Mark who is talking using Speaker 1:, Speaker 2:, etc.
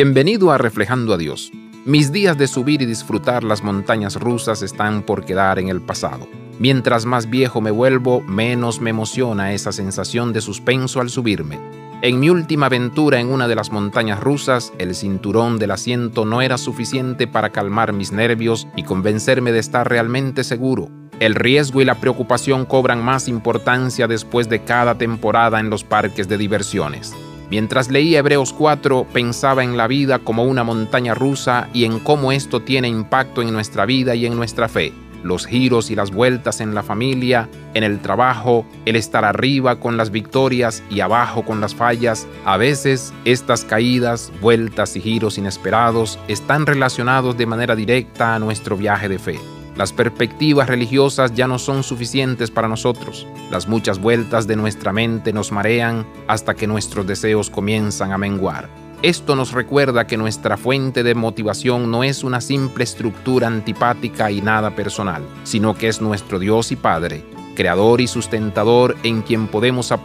Speaker 1: Bienvenido a Reflejando a Dios. Mis días de subir y disfrutar las montañas rusas están por quedar en el pasado. Mientras más viejo me vuelvo, menos me emociona esa sensación de suspenso al subirme. En mi última aventura en una de las montañas rusas, el cinturón del asiento no era suficiente para calmar mis nervios y convencerme de estar realmente seguro. El riesgo y la preocupación cobran más importancia después de cada temporada en los parques de diversiones. Mientras leía Hebreos 4, pensaba en la vida como una montaña rusa y en cómo esto tiene impacto en nuestra vida y en nuestra fe. Los giros y las vueltas en la familia, en el trabajo, el estar arriba con las victorias y abajo con las fallas. A veces estas caídas, vueltas y giros inesperados están relacionados de manera directa a nuestro viaje de fe. Las perspectivas religiosas ya no son suficientes para nosotros. Las muchas vueltas de nuestra mente nos marean hasta que nuestros deseos comienzan a menguar. Esto nos recuerda que nuestra fuente de motivación no es una simple estructura antipática y nada personal, sino que es nuestro Dios y Padre, creador y sustentador en quien podemos apoyar